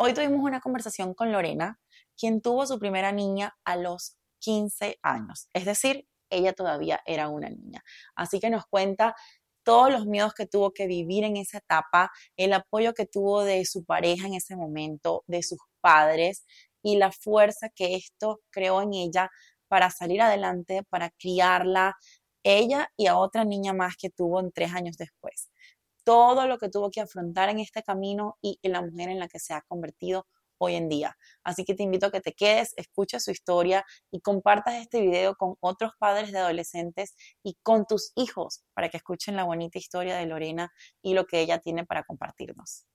Hoy tuvimos una conversación con Lorena, quien tuvo su primera niña a los 15 años, es decir, ella todavía era una niña. Así que nos cuenta todos los miedos que tuvo que vivir en esa etapa, el apoyo que tuvo de su pareja en ese momento, de sus padres y la fuerza que esto creó en ella para salir adelante, para criarla, ella y a otra niña más que tuvo en tres años después. Todo lo que tuvo que afrontar en este camino y en la mujer en la que se ha convertido hoy en día. Así que te invito a que te quedes, escuches su historia y compartas este video con otros padres de adolescentes y con tus hijos para que escuchen la bonita historia de Lorena y lo que ella tiene para compartirnos.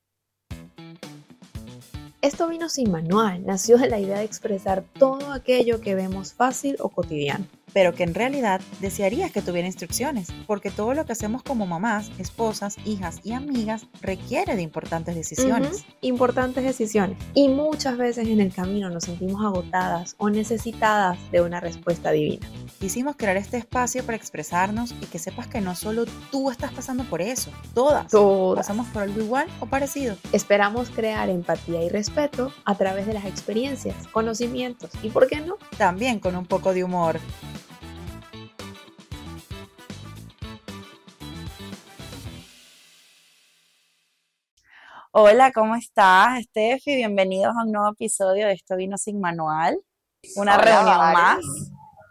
Esto vino sin manual, nació de la idea de expresar todo aquello que vemos fácil o cotidiano pero que en realidad desearías que tuviera instrucciones, porque todo lo que hacemos como mamás, esposas, hijas y amigas requiere de importantes decisiones. Importantes decisiones. Y muchas veces en el camino nos sentimos agotadas o necesitadas de una respuesta divina. Quisimos crear este espacio para expresarnos y que sepas que no solo tú estás pasando por eso, todas, todas. pasamos por algo igual o parecido. Esperamos crear empatía y respeto a través de las experiencias, conocimientos y, ¿por qué no? También con un poco de humor. Hola, ¿cómo estás, Steffi? Bienvenidos a un nuevo episodio de Esto Vino Sin Manual. Una reunión más.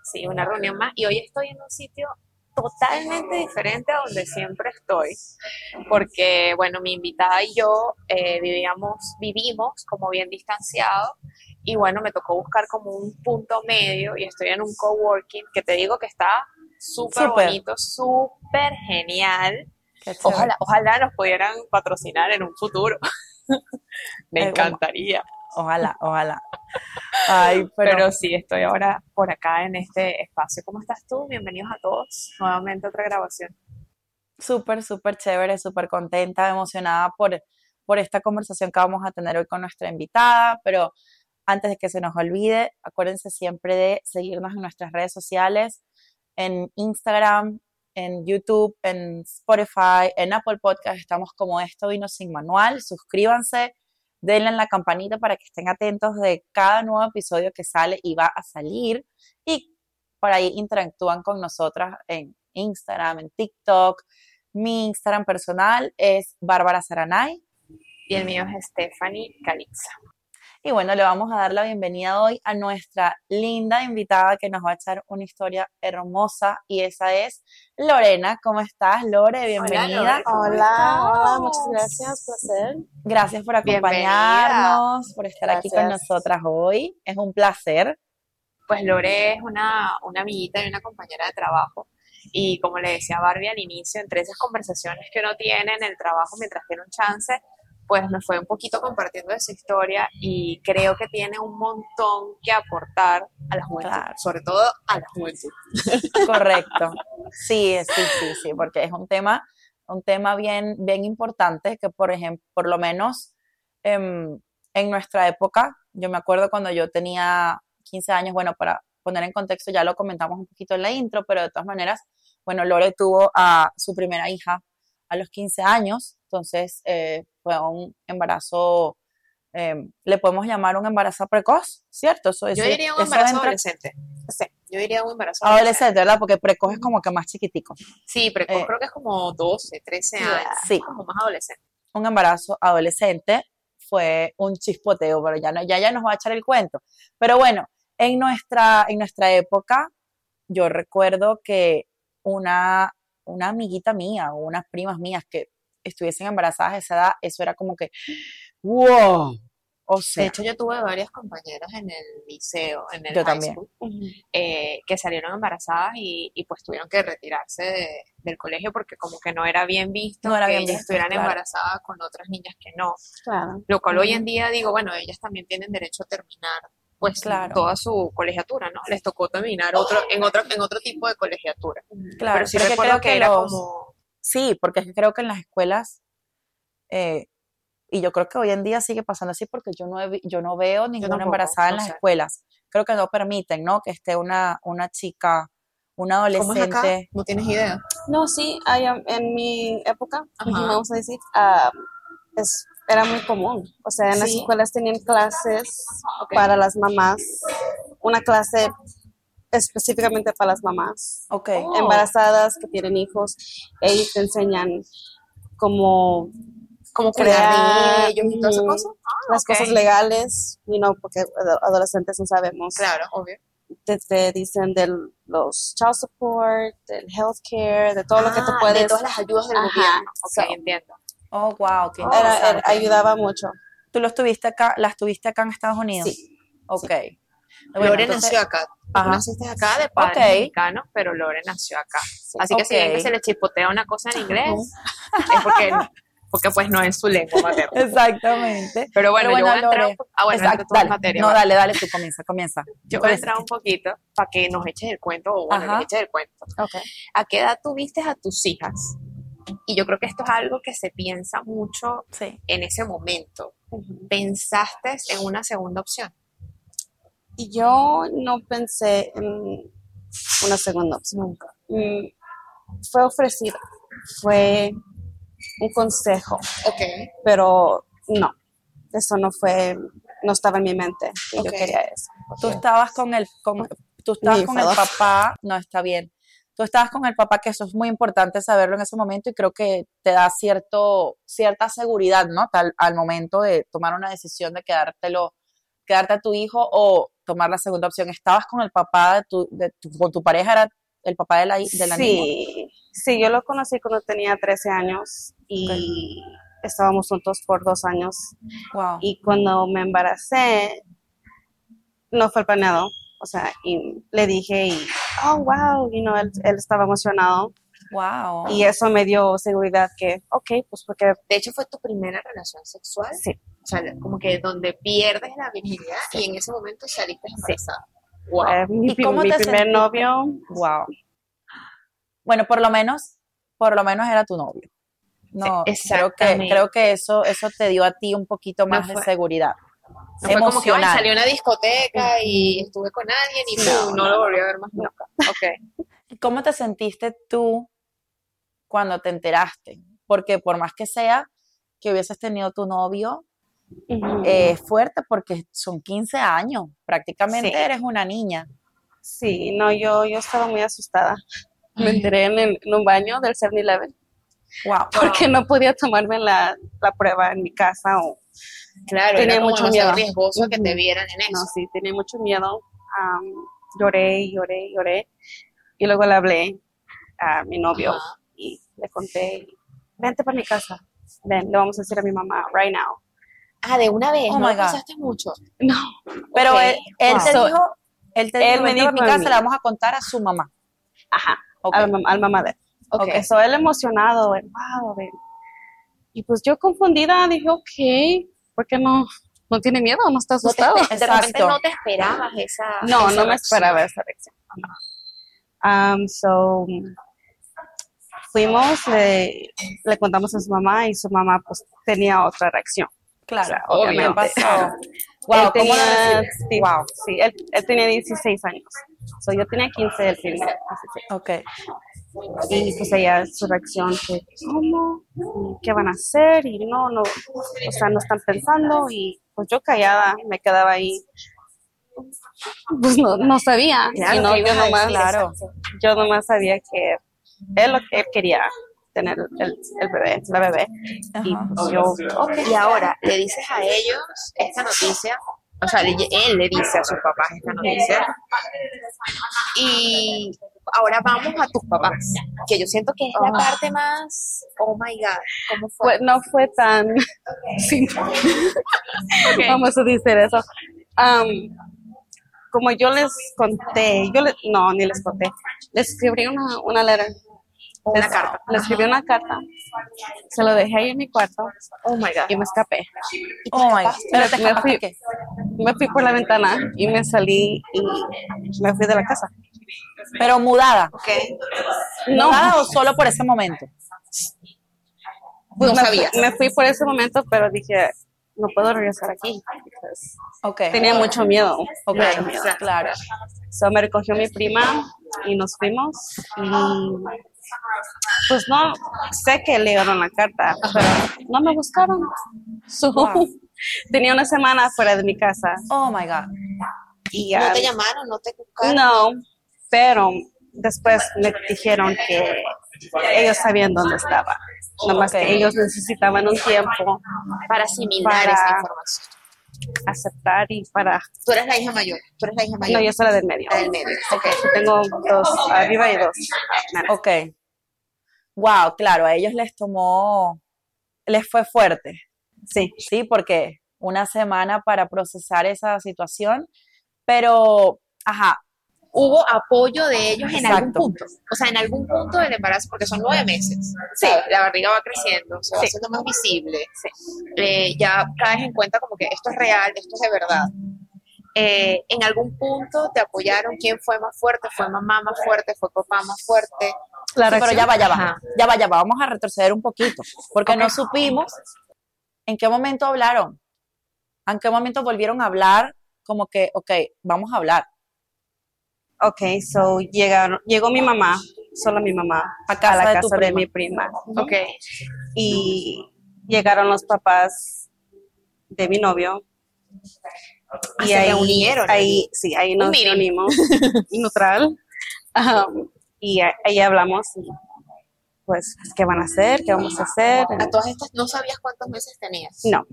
Sí, una reunión más. Y hoy estoy en un sitio totalmente diferente a donde siempre estoy, porque, bueno, mi invitada y yo eh, vivíamos, vivimos como bien distanciados y, bueno, me tocó buscar como un punto medio y estoy en un coworking que te digo que está súper bonito, súper genial Ojalá, ojalá nos pudieran patrocinar en un futuro. Me encantaría. Ojalá, ojalá. Ay, pero... sí, estoy ahora por acá en este espacio. ¿Cómo estás tú? Bienvenidos a todos. Nuevamente otra grabación. Súper, súper chévere, súper contenta, emocionada por, por esta conversación que vamos a tener hoy con nuestra invitada, pero antes de que se nos olvide, acuérdense siempre de seguirnos en nuestras redes sociales, en Instagram, en YouTube, en Spotify, en Apple Podcast, estamos como Esto Vino Sin Manual. Suscríbanse, denle en la campanita para que estén atentos de cada nuevo episodio que sale y va a salir. Y por ahí interactúan con nosotras en Instagram, en TikTok. Mi Instagram personal es Bárbara Saranay. Y el mío es Stephanie Calixa. Y bueno, le vamos a dar la bienvenida hoy a nuestra linda invitada que nos va a echar una historia hermosa y esa es Lorena. ¿Cómo estás, Lore? Bienvenida. Hola, hola, muchas gracias, placer. Gracias por acompañarnos, por estar aquí con nosotras hoy. Es un placer. Pues Lore es una, una amiguita y una compañera de trabajo. Y como le decía Barbie al inicio, entre esas conversaciones que uno tiene en el trabajo mientras tiene un chance, pues me fue un poquito compartiendo de su historia y creo que tiene un montón que aportar a la juventud, sobre todo a la juventud. Correcto. Sí, sí, sí, sí, porque es un tema, un tema bien, bien importante que, por ejemplo, por lo menos em, en nuestra época, yo me acuerdo cuando yo tenía 15 años, bueno, para poner en contexto, ya lo comentamos un poquito en la intro, pero de todas maneras, bueno, Lore tuvo a su primera hija a los 15 años, entonces eh, fue un embarazo, em, le podemos llamar un embarazo precoz, ¿cierto? Eso, yo diría un embarazo adolescente. Sí, yo diría un embarazo adolescente. ¿verdad? Porque precoz es como que más chiquitico. Sí, precoz eh, creo que es como 12, 13 años. Sí. Como más adolescente. Un embarazo adolescente fue un chispoteo, pero ya, no, ya, ya nos va a echar el cuento. Pero bueno, en nuestra, en nuestra época, yo recuerdo que una, una amiguita mía o unas primas mías que estuviesen embarazadas a esa edad, eso era como que, wow. O sea, de hecho, yo tuve varias compañeras en el liceo, en el yo también. Eh, que salieron embarazadas y, pues tuvieron que retirarse del colegio porque como que no era bien visto no era que bien ellas estuvieran embarazadas con otras niñas que no. Claro. Lo cual hoy en día digo, bueno, ellas también tienen derecho a terminar pues claro. toda su colegiatura, ¿no? Les tocó terminar otro, en otro, en otro tipo de colegiatura. Claro, pero sí recuerdo que, era como Sí, porque es que creo que en las escuelas, eh, y yo creo que hoy en día sigue pasando así porque yo no, yo no veo ninguna embarazada en las escuelas. Creo que no permiten, ¿no? Que esté una, una chica, una adolescente. ¿No tienes idea? No, sí, hay, en mi época, vamos a decir, uh, es, era muy común. O sea, en las escuelas tenían clases para las mamás, una clase específicamente para las mamás Ok. Oh. embarazadas que tienen hijos. Ellos te enseñan cómo Como crear de ellos y todas esas ujú, cosas. las cosas legales, you know, porque ado- adolescentes no sabemos. Claro, obvio. Te, te dicen de los child support, del healthcare, de todo lo que tú Ah, puedes. De todas las ayudas del Ajá, gobierno. Ok, so- entiendo. Oh, wow, qué Era- ayudaba mucho. ¿Tú los tuviste acá, las tuviste acá en Estados Unidos? Sí. Ok. Bueno, Lore entonces- nació acá. Tú Ajá. naciste acá de padres Ok. mexicanos, pero Lore nació acá. Así que si ven que se le chipotea una cosa en inglés, es porque, porque pues no es su lengua materna. Exactamente. Pero bueno, Pero yo voy a bueno, entrar Ah, bueno, Exacto, dale. materias. No, va. dale, dale, tú comienza, comienza. Yo voy a entrar un poquito para que nos eches el cuento, o bueno, Ajá. les eches el cuento. Okay. ¿A qué edad tuviste a tus hijas? Y yo creo que esto es algo que se piensa mucho Sí. en ese momento. ¿Pensaste en una segunda opción? Y yo no pensé en una segunda opción. Nunca. Mm, Fue ofrecido, fue un consejo, Ok. pero no, eso no fue, no estaba en mi mente que Ok. yo quería eso. Tú estabas con el, con, tú estabas con el papá, no está bien. Tú estabas con el papá, que eso es muy importante saberlo en ese momento y creo que te da cierto, cierta seguridad, ¿no? Tal, al momento de tomar una decisión de quedártelo, quedarte a tu hijo o tomar la segunda opción. ¿Estabas con el papá de tu, de tu- con tu pareja, era el papá de la, de la niña? Sí, sí, yo lo conocí cuando tenía 13 años y estábamos juntos por dos años. Wow. Y cuando me embaracé, no fue planeado. O sea, y le dije, y, oh, wow, you know, él, él estaba emocionado. Wow. Y eso me dio seguridad que, ok, pues porque De hecho, fue tu primera relación sexual. sí, O sea, como que donde pierdes la virginidad y en ese momento saliste embarazada. Wow. fue mi, ¿Y cómo mi te primer sentiste? novio. Wow. Bueno, por lo menos, por lo menos era tu novio. No, creo que, Exactamente. creo que eso, eso te dio a ti un poquito más de fue- seguridad. No fue como que "Ay, emocional. salí a una discoteca y estuve con alguien y No, no, no, lo volví a ver más nunca. Ok. ¿Cómo te sentiste tú cuando te enteraste? Porque por más que sea que hubieses tenido tu novio, Ujú. eh, es fuerte porque son 15 años, prácticamente Sí. eres una niña. Sí, no, yo, yo estaba muy asustada. Me enteré en, el- en un baño del 7-Eleven Wow. porque no podía tomarme la, la prueba en mi casa o Claro, Tenía era mucho miedo. riesgoso que te vieran en eso. No, sí, tenía mucho miedo. Am, lloré, y lloré, y lloré. Y luego le hablé a mi novio Ajá. y le conté, vente para mi casa. Ven, le vamos a decir a mi mamá, right now. Ah, de una vez, Oh no my God. pensaste mucho. No. Pero él, él te dijo, él te Él dijo, me "Vente a dijo mi casa, mí. le vamos a contar a su mamá. Ajá, Ok. al, mam- al mamá de él. Ok. Eso, él emocionado, él, wow, ven. Y pues yo confundida dije, ok, ¿por qué no? ¿No tiene miedo? ¿No está No te asustado? espe- de repente no te esperabas esa. No, esa no me esperaba esa reacción. Um, so, fuimos, le, le contamos a su mamá y su mamá pues tenía otra reacción. Claro, O sea, ¿qué obviamente. pasó? él Wow, ¿cómo lo tenía, sí, Wow. sí, él, él tenía 16 años. So, yo tenía 15, él tenía 16. Ok. Y pues ella, su reacción fue, ¿cómo? ¿Y ¿Qué van a hacer? Y no, no, o sea, no están pensando. Y pues yo callada, me quedaba ahí. Pues no, no sabía. Claro, y no, ¿qué yo nomás? Claro. yo nomás sabía que él, lo que él quería tener el, el bebé, la bebé. Y pues yo, ok. Y ahora, le dices a ellos esta noticia, o sea, le- él le dice a sus papás esta noticia. Y ahora vamos a tus papás, que yo siento que es la Oh. parte más, oh my God, ¿cómo fue? No fue tan simple. Vamos a decir eso. Am, como yo les conté, yo les, no, ni les conté, les escribí una, una letra. Una carta. Le escribí una carta, se lo dejé ahí en mi cuarto Oh my God. y me escapé. Oh my God. Pero te Me fui- qué? Me fui por la ventana y me salí y me fui de la casa. Pero mudada. Ok. No, ¿Mudada o solo por ese momento? pues no me, fui- me fui por ese momento, pero dije, no puedo regresar aquí. Entonces, Ok. tenía mucho miedo. Ok, mucho miedo. claro. So, me recogió mi prima y nos fuimos. Y pues no, sé que leyeron la carta, pero no me buscaron. So, Wow. Tenía una semana fuera de mi casa Oh my God. y No te llamaron, no te buscaron. no, pero después me dijeron que ellos sabían dónde estaba. Nomás Ok. que ellos necesitaban un tiempo Para asimilar Para- esa información. aceptar y para... Tú eres la hija mayor. Tú eres la hija mayor. No, yo soy la del medio. La del medio. Ok. Tengo dos arriba y dos. Ok. Wow, claro, a ellos les tomó, les fue fuerte, Sí, ¿sí? Porque una semana para procesar esa situación, pero, ajá, Hubo apoyo de ellos en algún punto. O sea, en algún punto del embarazo, porque son nueve meses. Sí. La barriga va creciendo, se va Sí. haciendo más visible. Eh, ya caes en cuenta como que esto es real, esto es de verdad. Eh, en algún punto te apoyaron. ¿Quién fue más fuerte? ¿Fue mamá más fuerte? ¿Fue papá más fuerte? claro. Sí, pero ya va, ya va, Ajá. ya va, ya va, vamos a retroceder un poquito, porque no supimos en qué momento hablaron, en qué momento volvieron a hablar, como que, ok, vamos a hablar, Ok, so llegaron, llegó mi mamá, solo mi mamá, A casa la de casa de prima. mi prima. Ok. Y llegaron los papás de mi novio. Ah, se reunieron Ahí, sí, ahí nos meeting. reunimos, neutral. Um, y ahí hablamos, y, pues, ¿qué van a hacer? ¿Qué vamos a hacer? A todas estas, ¿no sabías cuántos meses tenías? No,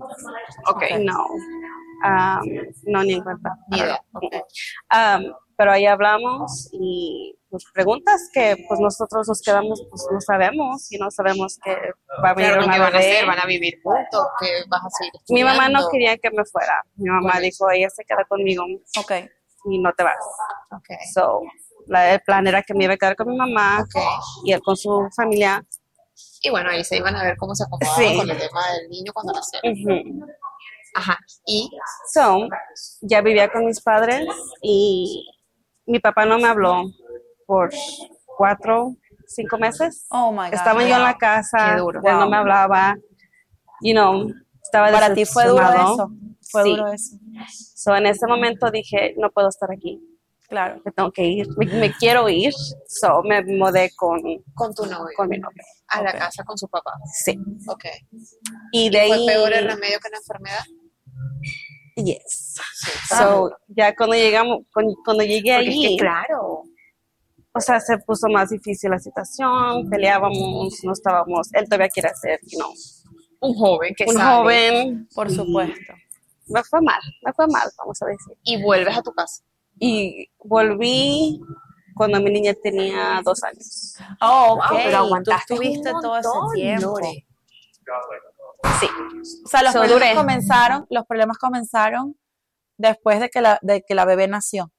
Ok. no, um, no, ni en cuenta. Ni idea. Ok. Um, pero ahí hablamos y pues preguntas que pues nosotros nos quedamos, pues no sabemos y no sabemos que va a venir Claro, una ¿qué van a hacer? ¿Van a vivir juntos? ¿Qué vas a seguir Mi mamá no estudiando? quería que me fuera. Mi mamá dijo, ella se queda conmigo ok, y no te vas. Ok. So, la- el plan era que me iba a quedar con mi mamá Ok. y él con su familia. Y bueno, ahí se iban a ver cómo se acomodaba Sí. con el tema del niño cuando nació. Ujú. Ajá. Y So, ya vivía con mis padres y mi papá no me habló por cuatro, cinco meses. oh my God. Estaba yo en la casa, Qué duro. él no me hablaba, you know, estaba Para ti fue duro eso, fue Sí. duro eso, So, en ese momento dije, no puedo estar aquí, claro, me tengo que ir, me, me quiero ir, so me mudé con, con tu novio. con mi novio. a la casa con su papá. Sí. Ok. Y de ¿Fue ahí, peor el remedio que la enfermedad? Yes. Sí. So, ya cuando llegamos, cuando, cuando llegué Porque es allí, que claro. o sea, se puso más difícil la situación, peleábamos, no estábamos, él todavía quiere hacer, you know, Un joven que un sale joven. por supuesto. Me fue mal, me fue mal, vamos a decir. y vuelves a tu casa. Y volví cuando mi niña tenía dos años. Oh, ok, Wow, pero aguantaste tú un todo ese tiempo. Lore. Sí. O sea, los So, problemas duré. comenzaron, los problemas comenzaron después de que la, de que la bebé nació.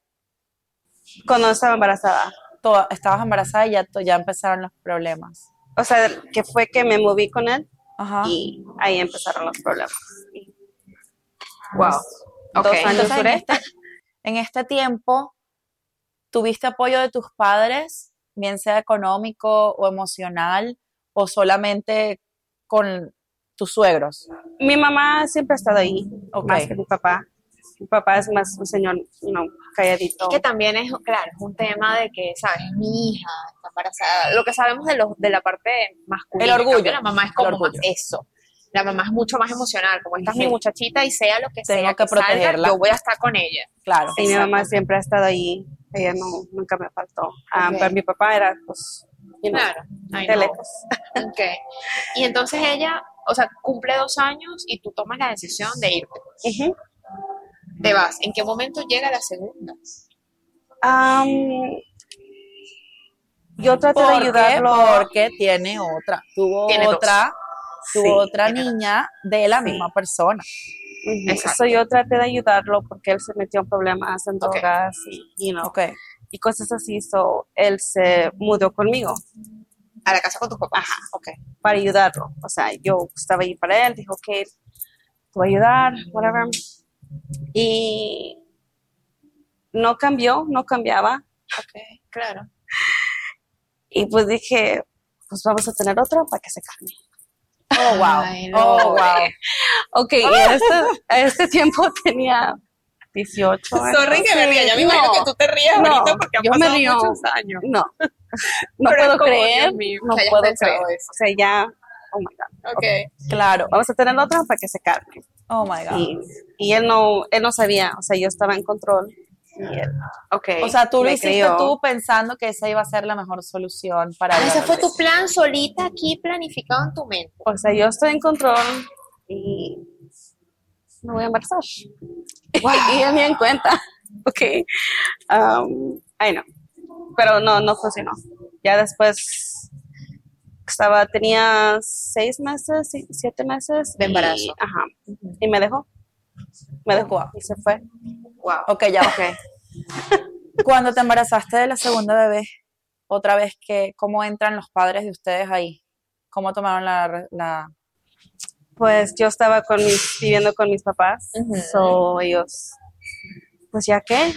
Cuando estaba embarazada. Toda- estabas embarazada y ya, ya empezaron los problemas. O sea, que fue que me moví con él Ajá. y ahí empezaron los problemas. Wow. Ok. Dos años Entonces, en este, en este tiempo, ¿tuviste apoyo de tus padres, bien sea económico o emocional, o solamente con tus suegros? Mi mamá siempre ha estado ahí, Ok. más que mi papá. Mi papá es más un señor, you know, calladito. que también es, claro, es un tema de que, ¿sabes? Mi hija está embarazada. Lo que sabemos de, los de la parte masculina. El orgullo, La mamá es como más eso. La mamá es mucho más emocional. Como esta es mi Sí. muchachita y sea lo que Tengo sea que salga, protegerla. yo voy a estar con ella. Claro. Y mi mamá siempre ha estado ahí. Ella no, nunca me faltó. Ah, Ok. Pero mi papá era, pues, you know, Claro. De lejos. Ok. Y entonces ella, o sea, cumple dos años y tú tomas la decisión de irte. Te vas. ¿En qué momento llega la segunda? Yo traté de ayudarlo. Porque tiene otra. Tuvo Tiene dos. otra, tuvo Sí. otra niña de la misma persona. Ujú. Exacto. So, yo traté de ayudarlo porque él se metió en problemas, en drogas y, you know, Ok. Y cosas así. So, él se mudó conmigo A la casa con tus papás. Ajá. Ok. para ayudarlo. O sea, yo estaba ahí para él, dijo, ok, te voy a ayudar, whatever. Y no cambió, no cambiaba. Ok. Claro. Y pues dije, pues vamos a tener otro para que se cambie. Oh, wow. Ay, oh, Lore. wow. Ok, a este, este tiempo tenía 18 años. Sorry que me ría, ya me No, imagino que tú te rías no, ahorita porque han yo me pasado río. muchos años. No, no Pero puedo como, creer, mío, no puedo creer. eso. O sea, ya, oh my God. Ok. Claro. Vamos a tener otra para que se calme. Oh my God. Y, y él no, él no sabía, o sea, yo estaba en control. Y él, ok. O sea, tú lo hiciste tú pensando que esa iba a ser la mejor solución para Ah, ese fue tu plan solita aquí planificado en tu mente. O sea, yo estoy en control y me voy a embarazar. y él ni en cuenta. Ok. Um, ay, no. Pero no, no funcionó. Ya después estaba, tenía seis meses, siete meses. De y- embarazo. ajá. Y me dejó. Me dejó y se fue. Wow. Ok, ya va. Cuando te embarazaste de la segunda bebé, otra vez, que, ¿cómo entran los padres de ustedes ahí? ¿Cómo tomaron la... Pues yo estaba con mis, viviendo con mis papás. Ujú. So ellos, pues ya que,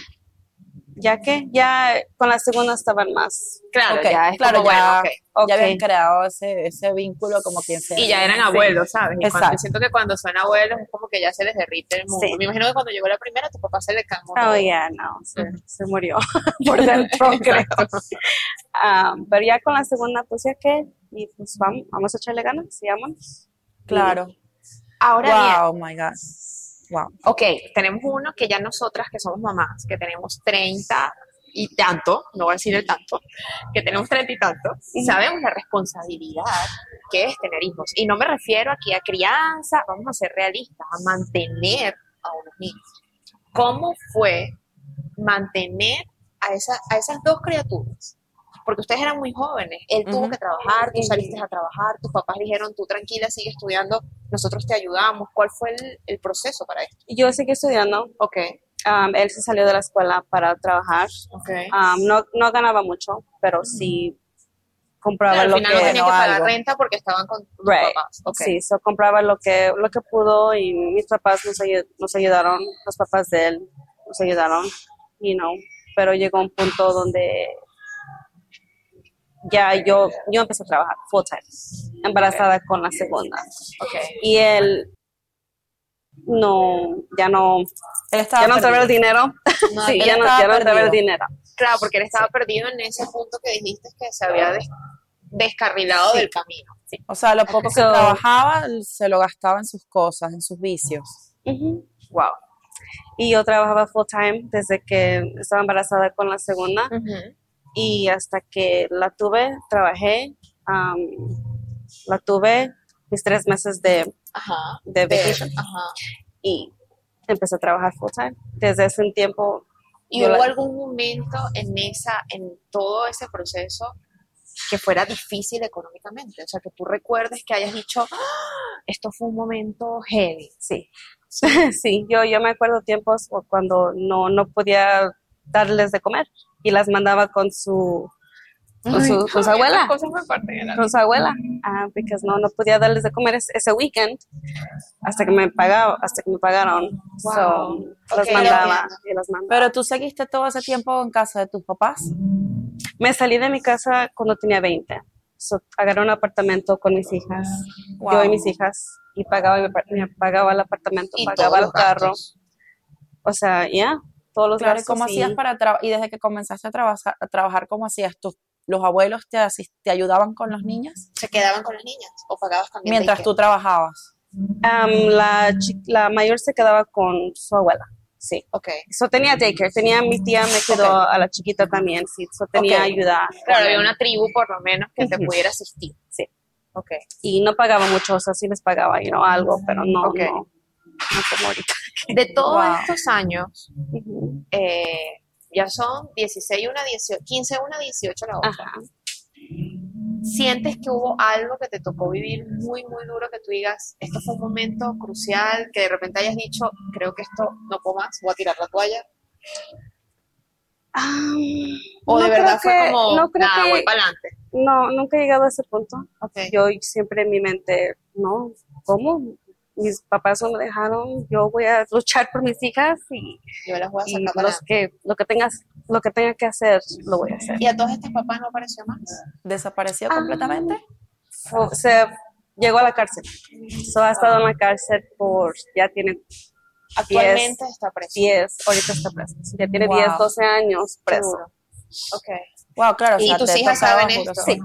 ya que, ya con la segunda estaban más. Claro, ya es claro, como, ya- bueno. Ya habían creado ese, ese vínculo como quien sea. Y ya eran abuelos, ¿sabes? Y cuando, yo siento que cuando son abuelos es como que ya se les derrite el mundo. Sí. Me imagino que cuando llegó la primera, tu papá se le calmó. Oh, ya, no, se, se murió por dentro, creo. Ah, pero ya con la segunda, pues ya que, y pues vamos, vamos a echarle ganas, y vámonos. Claro. Ahora Wow, my God. Wow. ok, tenemos uno que ya nosotras que somos mamás, que tenemos 30 y tanto, no voy a decir el tanto, que tenemos 30 y tanto, sabemos la responsabilidad que es tener hijos. Y no me refiero aquí a crianza, vamos a ser realistas, a mantener a unos niños. ¿Cómo fue mantener a, esa, a esas dos criaturas? Porque ustedes eran muy jóvenes, él tuvo Ujú. que trabajar, tú saliste a trabajar, tus papás dijeron, tú tranquila, sigue estudiando, nosotros te ayudamos. ¿Cuál fue el, el proceso para esto? Yo seguí estudiando, Ok, um, él se salió de la escuela para trabajar, ok. Um, no, no ganaba mucho, pero sí compraba Al lo final que no tenía que pagar algo. renta porque estaban con tus Right. papás. Ok. Sí, so compraba lo que, lo que pudo y mis papás nos, ayu- nos ayudaron, los papás de él nos ayudaron, you know, pero llegó un punto donde ya yo, yo empecé a trabajar full time, embarazada con la segunda. ok. Y él no, ya no, Él estaba ya no perdido. el dinero. No, sí, ya no, ya no el dinero. Claro, porque él estaba perdido en ese punto que dijiste que se había des- descarrilado del camino. O sea, lo poco que So- trabajaba se lo gastaba en sus cosas, en sus vicios. Wow. Y yo trabajaba full time desde que estaba embarazada con la segunda. Y hasta que la tuve, trabajé, am, la tuve mis tres meses de, Ajá. de De- vacation Ajá. y empecé a trabajar full time. Desde ese tiempo, ¿Y hubo la- algún momento en esa, en todo ese proceso que fuera difícil económicamente? O sea, que tú recuerdes que hayas dicho, "Ah, esto fue un momento heavy. sí, sí, yo, yo me acuerdo tiempos cuando no, no podía darles de comer y las mandaba con su, con su, con su abuela. Con su abuela, ah, porque no, no podía darles de comer ese, ese weekend hasta que me pagaba, hasta que me pagaron. Wow. So, las Ok, mandaba y las mandaba. Pero tú seguiste todo ese tiempo en casa de tus papás. Me salí de mi casa cuando tenía 20. So, agarré un apartamento con mis hijas, Wow. yo y mis hijas, y pagaba, me pagaba el apartamento, Y pagaba el carro. gastos. O sea, ya, todos los Claro, ¿y gastos. cómo y- hacías para trabajar? Y desde que comenzaste a, trabajar a trabajar, ¿cómo hacías? ¿Tus, ¿Los abuelos te, te ayudaban con los niños? ¿Se quedaban con las niñas o pagabas también? Mientras tú trabajabas. Am, la, la mayor se quedaba con su abuela, sí. Ok. So, tenía daycare, tenía mi tía, me quedó Ok. a la chiquita también, sí. So, tenía Ok. ayuda. Claro, había una tribu por lo menos que te Ujú. pudiera asistir. Sí. Ok. Y no pagaba mucho, o sea, sí les pagaba, you know, algo, pero no, Ok. no, no como ahorita. De todos Wow. estos años, eh, ya son 16, una 18, 15, una 18 la otra. Ajá. ¿Sientes que hubo algo que te tocó vivir muy, muy duro que tú digas, esto fue un momento crucial, que de repente hayas dicho, creo que esto no puedo más, voy a tirar la toalla? ¿O de no verdad creo fue que- como, no creo nada, que- voy para adelante? No, nunca he llegado a ese punto. Yo siempre en mi mente, no, ¿cómo? Mis papás no me dejaron, yo voy a luchar por mis hijas y, Yo las voy a y sacar los que, lo que tengas, lo que tenga que hacer, lo voy a hacer. ¿Y a todos estos papás no apareció más? ¿Desapareció Ah. completamente? Fu- Se llegó a la cárcel. So, ha estado en la cárcel por, ya tiene Actualmente está preso. 10, ahorita está preso. Ya tiene Wow. 10, 12 años preso. duro. Ok. Wow, claro. o ¿Y sea, tus hijas saben esto? sí.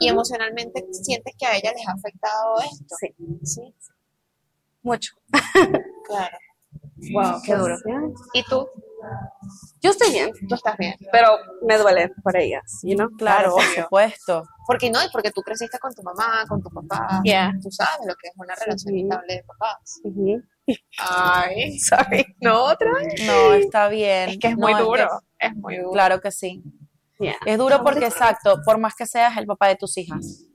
¿Y emocionalmente sientes que a ella les ha afectado esto? Sí, Sí. Mucho. Claro. Wow, qué duro. ¿Y tú? Yo estoy bien, Tú estás bien. pero me duele por ellas, you know? Claro, por supuesto. Porque no, y porque tú creciste con tu mamá, con tu papá. Yeah. Tú sabes lo que es una relación estable de papás. Ujú. Ay, sorry. No, otra. No, está bien. Es que es No, muy que- duro. Es muy duro. claro que sí. Yeah. Es duro porque, exacto, por más que seas el papá de tus hijas,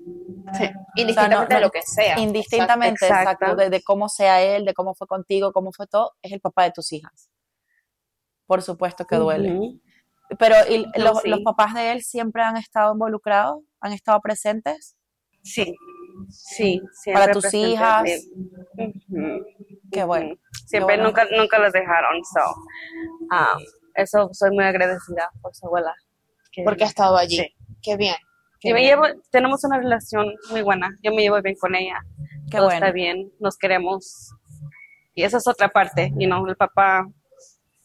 Sí. Indistintamente no, de lo que sea. indistintamente, Exacto. exacto, de, de cómo sea él, de cómo fue contigo, cómo fue todo, es el papá de tus hijas. Por supuesto que duele. Pero ¿y No, los, sí. los papás de él siempre han estado involucrados, han estado presentes. Sí, sí. Para tus hijas. Ujú. Qué bueno. Siempre bueno. nunca, nunca los dejaron, so, um, eso soy muy agradecida por su abuela. que- Porque ha estado allí. Sí. Qué bien. Qué Y me llevo, tenemos una relación muy buena. Yo me llevo bien con ella. Qué Todo bueno. está bien, nos queremos. Y esa es otra parte, you know, el papá.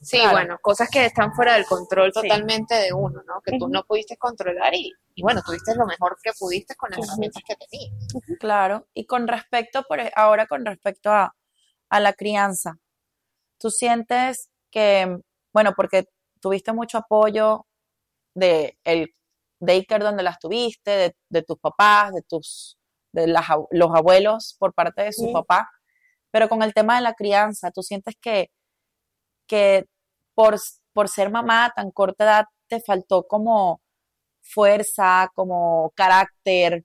Sí, Claro. bueno, cosas que están fuera del control Sí. totalmente de uno, ¿no? Que tú no pudiste controlar y, y bueno, tuviste lo mejor que pudiste con las herramientas que tenías. Claro. Y con respecto, por, e- ahora con respecto a, a la crianza, tú sientes que, bueno, porque tuviste mucho apoyo de el daycare donde las tuviste, de, de tus papás, de tus, de las, los abuelos por parte de su Sí. papá, pero con el tema de la crianza, tú sientes que, que por, por ser mamá a tan corta edad te faltó como fuerza, como carácter,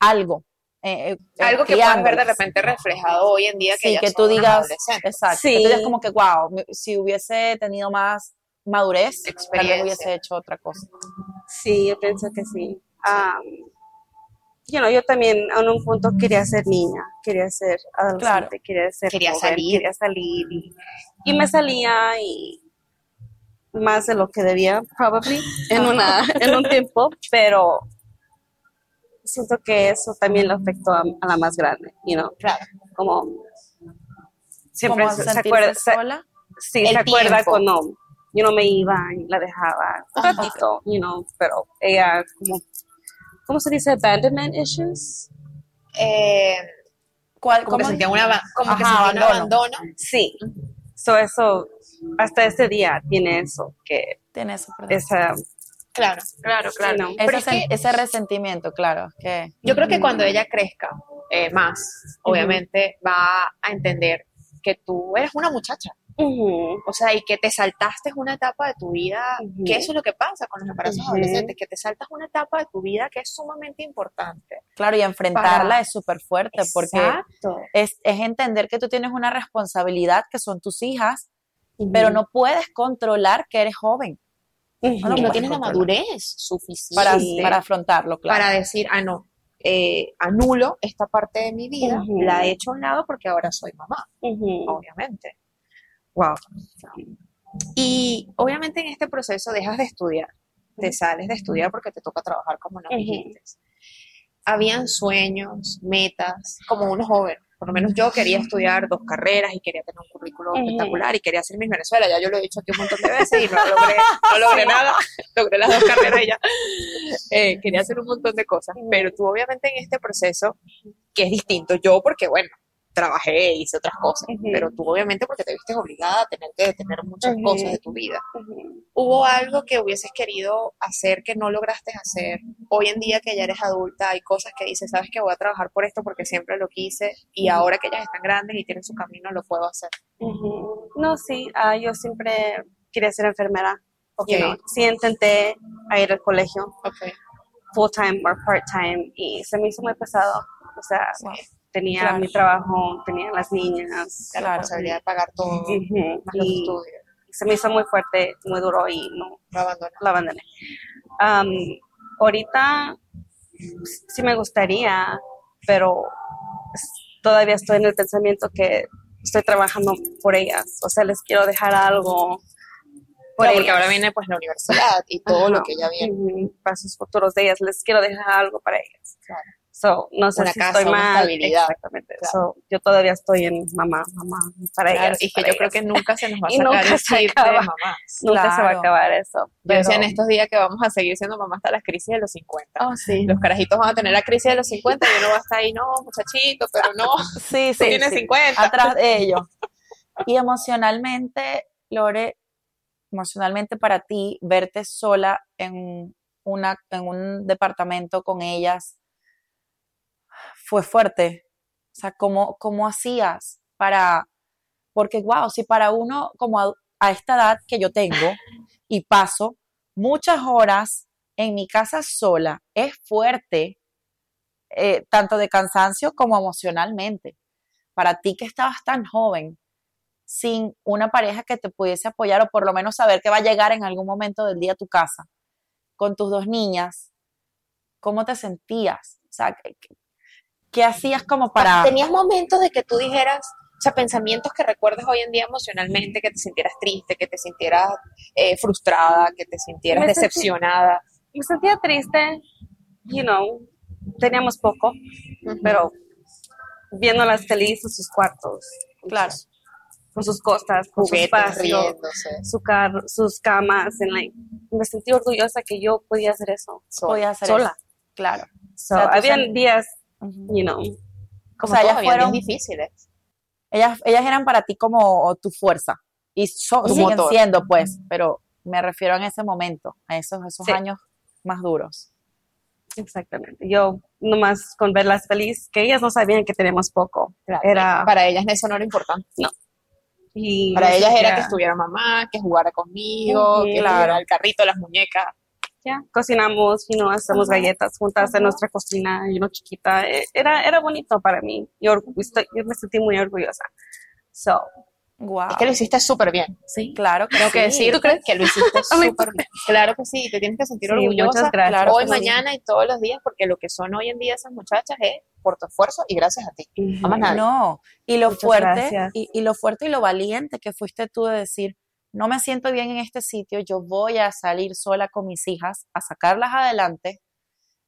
algo. eh, eh, Algo que puedas ver de repente reflejado hoy en día que Sí, ya que son tú digas, exacto, que Sí. tú digas como que, wow, si hubiese tenido más madurez, tal vez hubiese hecho otra cosa. Sí, yo pienso que sí. Um, you know, yo también en un punto quería ser niña, quería ser adolescente, Claro. quería ser Quería joven, salir. quería salir y, y me salía y más de lo que debía, probably, en, una, en un tiempo, pero siento que eso también lo afectó a, a la más grande, you know, Claro. como siempre se, se acuerda, se- sola. sí, el se acuerda cuando yo no me iba y la dejaba un Ajá. ratito, you know, pero ella como, ¿cómo se dice? Abandonment issues. Eh, ¿Cuál, como que cómo- sentía, una, como que sentía un abandono. Sí. So eso, hasta este día tiene eso, que Tiene eso, perdón. esa, Claro, claro, claro. you know, ese, pero es sen- que- ese resentimiento, claro, que Yo creo que cuando ella crezca eh, más, obviamente va a entender que tú eres una muchacha. O sea, y que te saltaste una etapa de tu vida, que eso es lo que pasa con los embarazos adolescentes, que te saltas una etapa de tu vida que es sumamente importante. claro, y enfrentarla Para- es súper fuerte porque es, es entender que tú tienes una responsabilidad que son tus hijas, pero no puedes controlar que eres joven. Y no puedes tienes la madurez suficiente para, afrontarlo, claro. para decir, ah, no, eh, anulo esta parte de mi vida, la he hecho a un lado porque ahora soy mamá, obviamente. Wow. Y obviamente en este proceso dejas de estudiar, te sales de estudiar porque te toca trabajar como nos Ujú. dijiste. Habían sueños, metas, como uno joven. Por lo menos yo quería estudiar dos carreras y quería tener un currículo espectacular y quería hacer Miss Venezuela. Ya yo lo he dicho aquí un montón de veces y no logré, no logré nada. Logré las dos carreras y ya. Eh, quería hacer un montón de cosas. Pero tú obviamente en este proceso, que es distinto, yo porque bueno, trabajé, hice otras cosas, Ujú. pero tú obviamente porque te viste obligada a tener que detener muchas Ujú. cosas de tu vida. Ujú. ¿Hubo algo que hubieses querido hacer que no lograste hacer? Hoy en día que ya eres adulta, hay cosas que dices, sabes que voy a trabajar por esto porque siempre lo quise y ahora que ellas están grandes y tienen su camino, lo puedo hacer. No, sí, ah, yo siempre quería ser enfermera. Ok, you know. Sí intenté a ir al colegio, ok. full time o part time, y se me hizo muy pesado. O sea, Wow. Tenía Claro. mi trabajo, tenía las niñas, La responsabilidad de pagar todo, ujú, más los y estudios, se me hizo muy fuerte, muy duro y no no abandonar. la abandoné. Am, ahorita sí me gustaría, pero todavía estoy en el pensamiento que estoy trabajando por ellas. O sea, les quiero dejar algo por porque ahora viene pues la universidad y todo lo que ya viene. Para sus futuros de ellas. Les quiero dejar algo para ellas. Claro. So, no sé Una si casa, estoy mal. Exactamente. Claro. So, yo todavía estoy en mamá, mamá, para Claro, ellas. y que yo creo que nunca se nos va a sacar nunca el se chip de mamás. Nunca se va a acabar eso. Yo decía en pero- estos días que vamos a seguir siendo mamás hasta las crisis de los 50. Oh, sí. Los carajitos van a tener la crisis de los 50 y uno va a estar ahí, no, muchachito, pero no, Sí, tú sí, tienes sí. 50. Atrás de ellos. Y emocionalmente, Lore, emocionalmente para ti, verte sola en, una, en un departamento con ellas fue fuerte. O sea, ¿cómo, cómo hacías para...? Porque, wow, si para uno como a, esta edad que yo tengo y paso muchas horas en mi casa sola, es fuerte, eh, tanto de cansancio como emocionalmente. Para ti que estabas tan joven, sin una pareja que te pudiese apoyar o por lo menos saber que va a llegar en algún momento del día a tu casa, con tus dos niñas, ¿cómo te sentías? O sea, ¿qué, hacías como para... ¿Tenías momentos de que tú dijeras, o sea, pensamientos que recuerdes hoy en día emocionalmente, que te sintieras triste, que te sintieras eh, frustrada, que te sintieras Me sentí- decepcionada? me sentía triste, you know, teníamos poco, pero viéndolas felices en sus cuartos, Claro. sus- con sus cosas, con su Juguetes, espacio, riéndose. su carro, sus camas, and, like, me sentí orgullosa que yo podía hacer eso sola. podías hacer sola. eso? Claro. So, O sea, tú habían sen- días, Ujú. you know, Como o sea, ellas fueron- difíciles. Ellas, ellas eran para ti como tu fuerza y so- Tu siguen motor. siendo, pues, pero me refiero en ese momento, a esos, esos Sí. años más duros. exactamente. Yo nomás con verlas felices, que ellas no sabían que tenemos poco. Claro. Era, Para ellas eso no era importante. y Para ellas era que estuviera mamá, que jugara conmigo, que Claro. jugara el carrito, las muñecas. Ya, cocinamos, you know, hacemos Ajá. galletas juntas en nuestra cocina, you know, chiquita. Eh, Era, era bonito para mí. Yo, yo me sentí muy orgullosa. So, Wow. Es que lo hiciste súper bien. sí. Claro que Tengo que sí. decir, ¿tú crees que lo hiciste súper bien? Claro que sí, te tienes que sentir Sí, orgullosa. muchas gracias. Claro hoy, mañana y todos los días, porque lo que son hoy en día esas muchachas es por tu esfuerzo y gracias a ti. Ujú. A más nadie. No, y lo Muchas fuerte, y, y lo fuerte y lo valiente que fuiste tú de decir, no me siento bien en este sitio, yo voy a salir sola con mis hijas, a sacarlas adelante,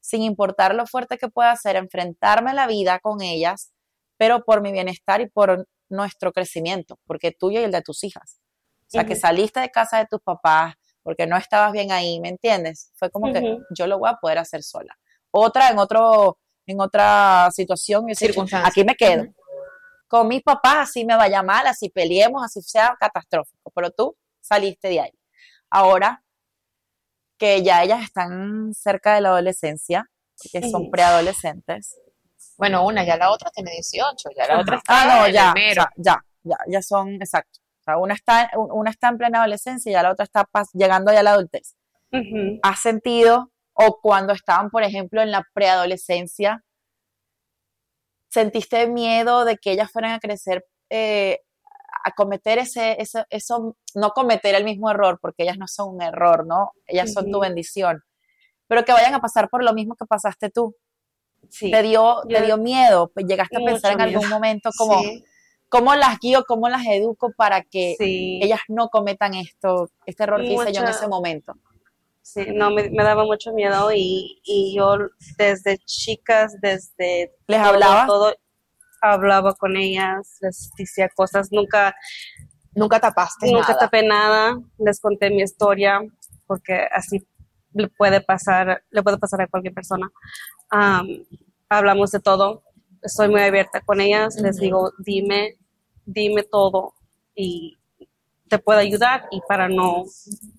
sin importar lo fuerte que pueda ser, enfrentarme a la vida con ellas, pero por mi bienestar y por nuestro crecimiento, porque tuyo y el de tus hijas. O sea, que saliste de casa de tus papás porque no estabas bien ahí, ¿me entiendes? Fue como que yo lo voy a poder hacer sola. Otra en otro en otra situación y Circunstancia. aquí me quedo. Con mis papás así me vaya mal, así peleemos, así sea catastrófico, pero tú saliste de ahí. Ahora que ya ellas están cerca de la adolescencia, que son preadolescentes. Bueno, una, ya la otra tiene 18, ya la Ajá. otra está Ah, no, en ya, ya, ya, ya, ya son, exacto. O sea, una está, una está en plena adolescencia y ya la otra está pas- llegando ya a la adultez. Ujú. ¿Has sentido, o cuando estaban, por ejemplo, en la preadolescencia, sentiste miedo de que ellas fueran a crecer, eh, a cometer ese, ese- eso, no cometer el mismo error, porque ellas no son un error, ¿no? Ellas son tu bendición, pero que vayan a pasar por lo mismo que pasaste tú. Sí. Te dio, te dio miedo, pues llegaste a pensar en Mucho algún miedo. momento como, Sí. ¿cómo las guío, cómo las educo para que Sí. ellas no cometan esto, este error que hice yo en ese momento? Sí, no, me, me daba mucho miedo y, y yo desde chicas, desde ¿Les todo, hablabas? todo, hablaba con ellas, les decía cosas, nunca, Nunca tapaste nunca nada. tapé nada, les conté mi historia, porque así le puede pasar, le puede pasar a cualquier persona. Am, hablamos de todo, estoy muy abierta con ellas, les digo, dime, dime todo y te puedo ayudar y para no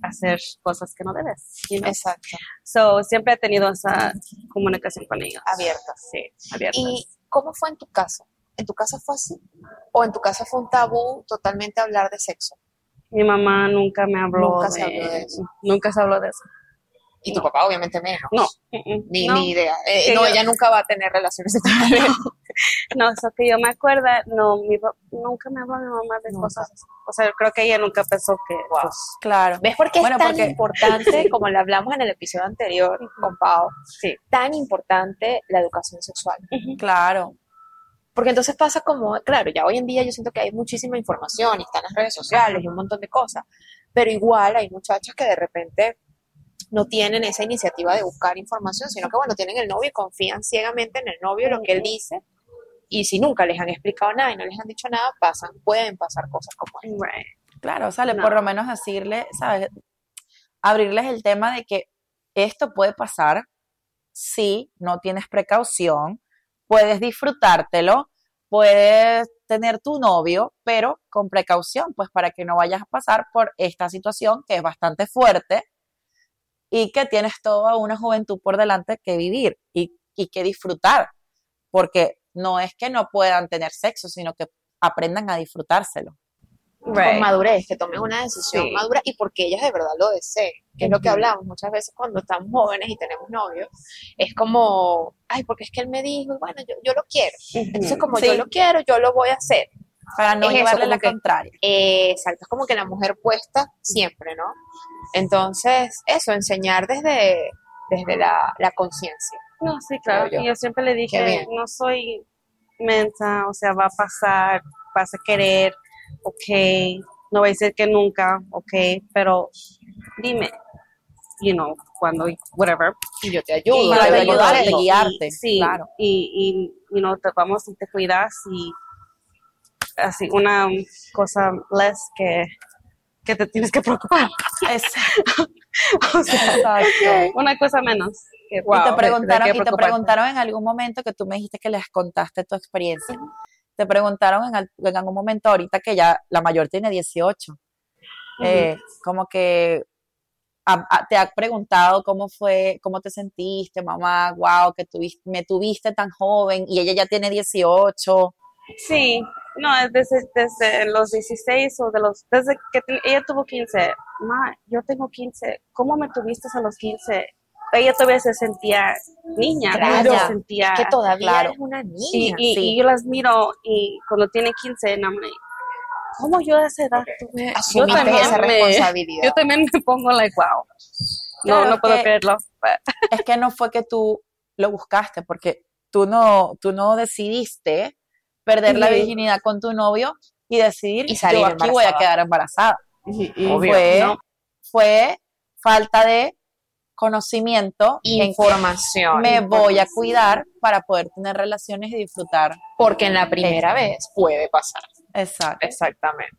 hacer cosas que no debes. you know? Exacto, So, siempre he tenido esa comunicación con ellos. abierta. Sí, abiertas. ¿Y cómo fue en tu casa? ¿En tu casa fue así? ¿O en tu casa fue un tabú totalmente hablar de sexo? Mi mamá nunca me habló, Nunca de, se habló de eso. Nunca se habló de eso. Y tu No. papá obviamente menos. No, Ni, no, ni idea. Eh, no, yo- ella nunca va a tener relaciones sexuales. no, eso que yo me acuerda, no, mi, nunca me habló mi mamá de Nunca. cosas así. O sea, creo que ella nunca pensó que, Wow. pues, Claro. ¿Ves por qué Bueno, es tan porque- importante, como le hablamos en el episodio anterior con Pau, sí. tan importante la educación sexual? Claro. Porque entonces pasa como, claro, ya hoy en día yo siento que hay muchísima información y están las redes sociales y un montón de cosas, pero igual hay muchachas que de repente no tienen esa iniciativa de buscar información, sino que, bueno, tienen el novio y confían ciegamente en el novio, lo que él dice, y si nunca les han explicado nada y no les han dicho nada, pasan, pueden pasar cosas como esta. Claro, sale No. por lo menos decirle, ¿sabes? Abrirles el tema de que esto puede pasar si no tienes precaución, puedes disfrutártelo, puedes tener tu novio, pero con precaución, pues para que no vayas a pasar por esta situación que es bastante fuerte y que tienes toda una juventud por delante que vivir y, y que disfrutar, porque no es que no puedan tener sexo, sino que aprendan a disfrutárselo. con madurez, que tomen una decisión Sí. madura y porque ellas de verdad lo deseen, que es lo que hablamos muchas veces cuando estamos jóvenes y tenemos novios, es como, ay, porque es que él me dijo, y bueno, yo, yo lo quiero. Entonces, como yo lo quiero, yo lo voy a hacer. Para no Es eso, llevarle como la que- contraria. Eh, exacto, es como que la mujer puesta siempre, ¿no? Entonces, eso, enseñar desde, desde la, la conciencia. No, sí, claro. Yo. Y yo siempre le dije, no soy mensa, o sea, va a pasar, vas a querer, ok, no voy a decir que nunca, ok, pero dime, you know, cuando, whatever. Y yo te ayudo. Y yo te ayudo, y- guiarte, sí, claro. y, y, you know, te vamos y te cuidas y así, una cosa less que, que te tienes que preocupar. Exacto. O sea, Exacto. una cosa menos. que- Wow. y te preguntaron, y te preguntaron en algún momento que tú me dijiste que les contaste tu experiencia. Te preguntaron en, en algún momento ahorita que ya la mayor tiene 18. eh, como que a- a- te ha preguntado cómo fue, cómo te sentiste, mamá, wow, que tuviste, me tuviste tan joven y ella ya tiene 18. Sí, no, es desde, desde los 16 o de los, desde que te- ella tuvo 15. Ma, yo tengo 15. ¿Cómo me tuviste a los 15? Ella todavía se sentía niña, Claro. se sentía... Que todavía Claro. eres una niña. y- sí. y yo las miro y cuando tiene 15, no, me- ¿cómo yo a esa edad tuve? Asumiste también esa me- responsabilidad. Yo también me pongo like, wow. No, Claro, no es puedo creerlo. Es que no fue que tú lo buscaste, porque tú no, tú no decidiste perder la virginidad con tu novio y decidir Y salir yo aquí voy a embarazada. quedar embarazada. Obvio, Fue, ¿no? fue falta de conocimiento Información. me voy a cuidar para poder tener relaciones y disfrutar. Porque en la primera vez puede pasar. Exacto. Exactamente.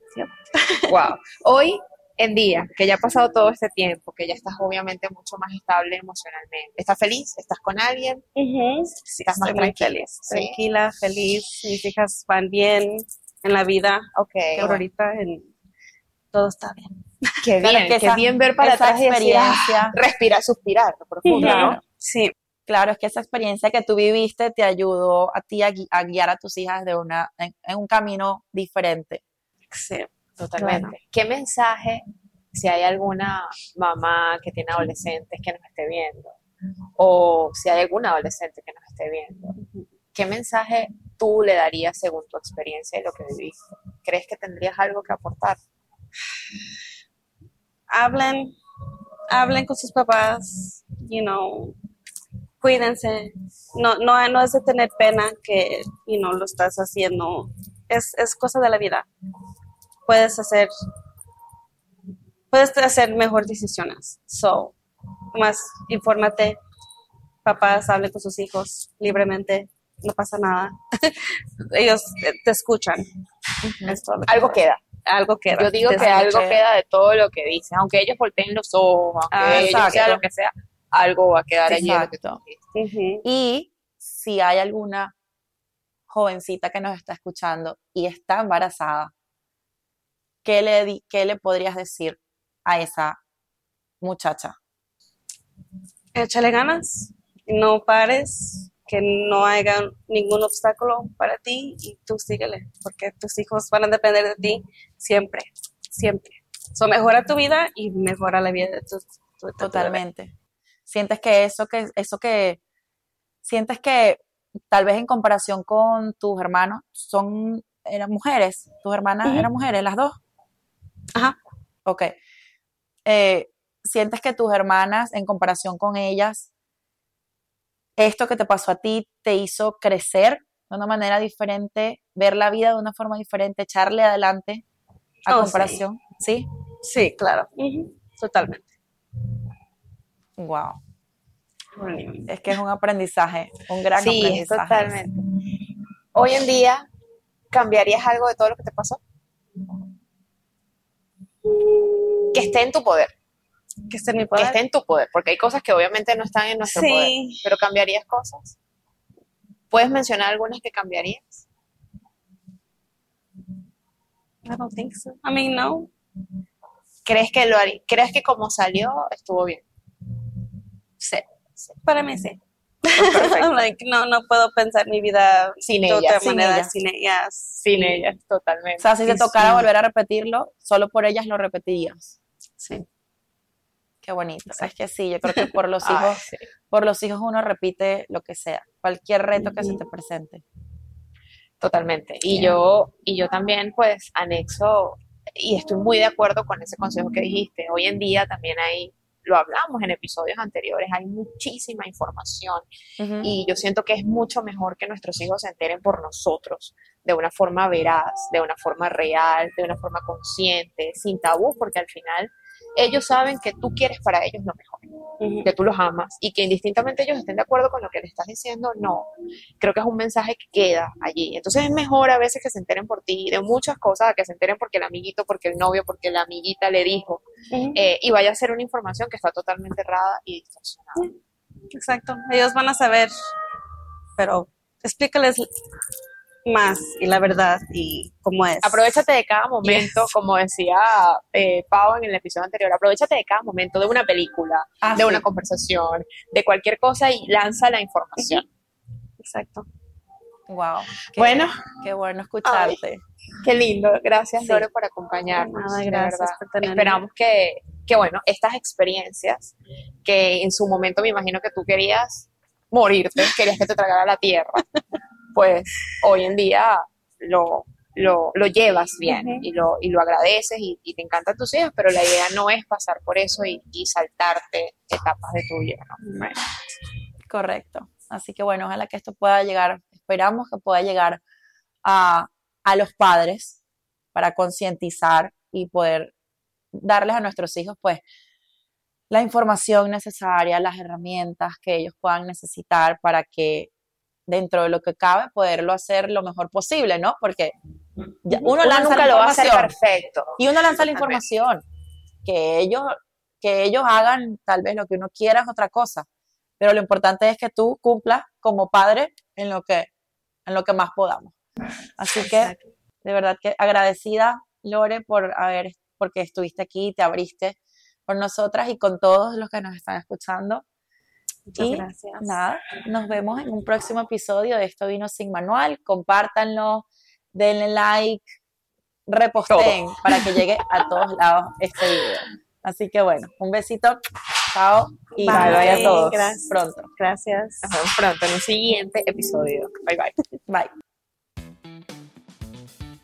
Wow. Hoy en día, que ya ha pasado todo este tiempo, que ya estás obviamente mucho más estable emocionalmente. ¿Estás feliz? ¿Estás con alguien? Sí, Estás más tranquila, feliz. ¿sí? Tranquila, feliz. Mis hijas van bien en la vida. Ok. Por ahorita en- todo está bien. Qué Claro, bien, que qué esa- bien ver para esa atrás y decir, ah, experiencia. respirar, suspirar profundo, Claro. ¿no? Sí, Claro, es que esa experiencia que tú viviste te ayudó a ti a, gui- a guiar a tus hijas de una, en, en un camino diferente. sí. Totalmente. ¿Qué mensaje, si hay alguna mamá que tiene adolescentes que nos esté viendo, o si hay alguna adolescente que nos esté viendo, qué mensaje tú le darías según tu experiencia y lo que viviste? ¿Crees que tendrías algo que aportar? Hablen, hablen con sus papás, you know, cuídense. No, no, no es de tener pena que, you know, lo estás haciendo. Es, es cosa de la vida. Puedes hacer, puedes hacer mejor decisiones. So, más infórmate. Papás, hablen con sus hijos libremente. No pasa nada. Ellos te escuchan. Lo que Algo queda. algo queda. Yo digo que algo queda de todo lo que dices, aunque ellos volteen los ojos, aunque Ah, ellos exacto. sea lo que sea, algo va a quedar allí que dijiste. Ujú. Y si hay alguna jovencita que nos está escuchando y está embarazada, ¿qué le, qué le podrías decir a esa muchacha? Échale ganas, no pares, que no haya ningún obstáculo para ti y tú síguele, porque tus hijos van a depender de ti siempre, siempre. So, mejora tu vida y mejora la vida de tu, tu-. Totalmente. Sientes que eso que, eso que, sientes que tal vez en comparación con tus hermanos, son, eran mujeres, tus hermanas eran mujeres, las dos. Ajá. Ok. Eh, sientes que tus hermanas, en comparación con ellas, esto que te pasó a ti te hizo crecer de una manera diferente, ver la vida de una forma diferente, echarle adelante a Oh, sí. comparación, ¿sí? Sí, claro. Totalmente. Wow. Es que es un aprendizaje, un gran Sí, aprendizaje. totalmente. Hoy en día, ¿cambiarías algo de todo lo que te pasó? Que esté en tu poder, Que esté en mi que poder. esté en tu poder, porque hay cosas que obviamente no están en nuestro poder, Sí. pero ¿cambiarías cosas? ¿Puedes mencionar algunas que cambiarías? I don't think so. I mean, no. ¿Crees que lo harí- ¿Crees que como salió estuvo bien? Sí. Para mí sí. I'm like, no, no puedo pensar mi vida Sin de ella, otra sin manera ella. sin ellas. Sin ella, totalmente. O sea, si te Sí, tocara sí. volver a repetirlo, solo por ellas lo repetirías. Sí. Qué bonito. Es que sí, yo creo que por los Ay, hijos, sí. por los hijos uno repite lo que sea, cualquier reto que se te presente. Totalmente. Y yo, y yo también, pues, anexo, y estoy muy de acuerdo con ese consejo que dijiste. Hoy en día también hay, lo hablamos en episodios anteriores, hay muchísima información y yo siento que es mucho mejor que nuestros hijos se enteren por nosotros, de una forma veraz, de una forma real, de una forma consciente, sin tabú, porque al final ellos saben que tú quieres para ellos lo mejor Ujú. que tú los amas y que indistintamente ellos estén de acuerdo con lo que le estás diciendo, no. Creo que es un mensaje que queda allí. Entonces es mejor a veces que se enteren por ti de muchas cosas, a que se enteren porque el amiguito, porque el novio, porque la amiguita le dijo, Ujú. eh, y vaya a ser una información que está totalmente errada y distorsionada. Exacto. Ellos van a saber, pero explícales más y la verdad y cómo es. Aprovechate de cada momento, como decía eh, Pau en el episodio anterior, aprovechate de cada momento de una película, Ah, de sí. una conversación, de cualquier cosa y lanza la información. Exacto. Wow. Qué, Bueno. qué bueno escucharte. Qué lindo, gracias Sí. Lore por acompañarnos. Nada, gracias por tenerme. Esperamos que, que, bueno, estas experiencias que en su momento me imagino que tú querías morirte, querías que te tragara la tierra, pues hoy en día lo, lo, lo llevas bien y, lo, y lo agradeces y, y te encantan tus hijos, pero la idea no es pasar por eso y, y saltarte etapas de tu vida. ¿no? Correcto. Así que bueno, ojalá que esto pueda llegar, esperamos que pueda llegar a, a los padres para concientizar y poder darles a nuestros hijos pues la información necesaria, las herramientas que ellos puedan necesitar para que dentro de lo que cabe poderlo hacer lo mejor posible, ¿no? Porque ya- uno, Uno lanza nunca la lo va a hacer perfecto. Y uno lanza la información. Que ellos, que ellos hagan tal vez lo que uno quiera es otra cosa. Pero lo importante es que tú cumplas como padre en lo que, en lo que más podamos. Así que, de verdad que agradecida, Lore, por haber, porque estuviste aquí, te abriste con nosotras y con todos los que nos están escuchando. Muchas Y gracias. Nada, nos vemos en un próximo episodio de Esto Vino Sin Manual. Compártanlo, denle like, reposteen para que llegue a todos lados este video. Así que bueno, un besito, chao y Bye, bye, bye a todos gracias. pronto. Gracias. Nos vemos pronto en un siguiente episodio. Bye bye. Bye.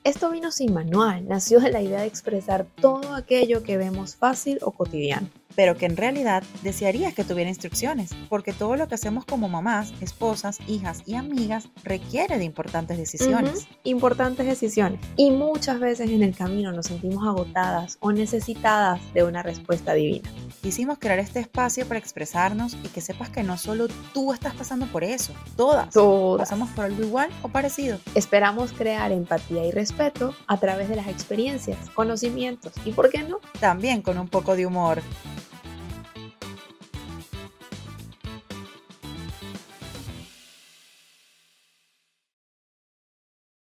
Esto vino sin manual, nació de la idea de expresar todo aquello que vemos fácil o cotidiano. Pero que en realidad desearías que tuviera instrucciones, porque todo lo que hacemos como mamás, esposas, hijas y amigas requiere de importantes decisiones. Ujú, Importantes decisiones. Y muchas veces en el camino nos sentimos agotadas o necesitadas de una respuesta divina. Quisimos crear este espacio para expresarnos y que sepas que no solo tú estás pasando por eso, todas. Todas. Pasamos por algo igual o parecido. Esperamos crear empatía y respeto a través de las experiencias, conocimientos y, ¿por qué no?, También con un poco de humor.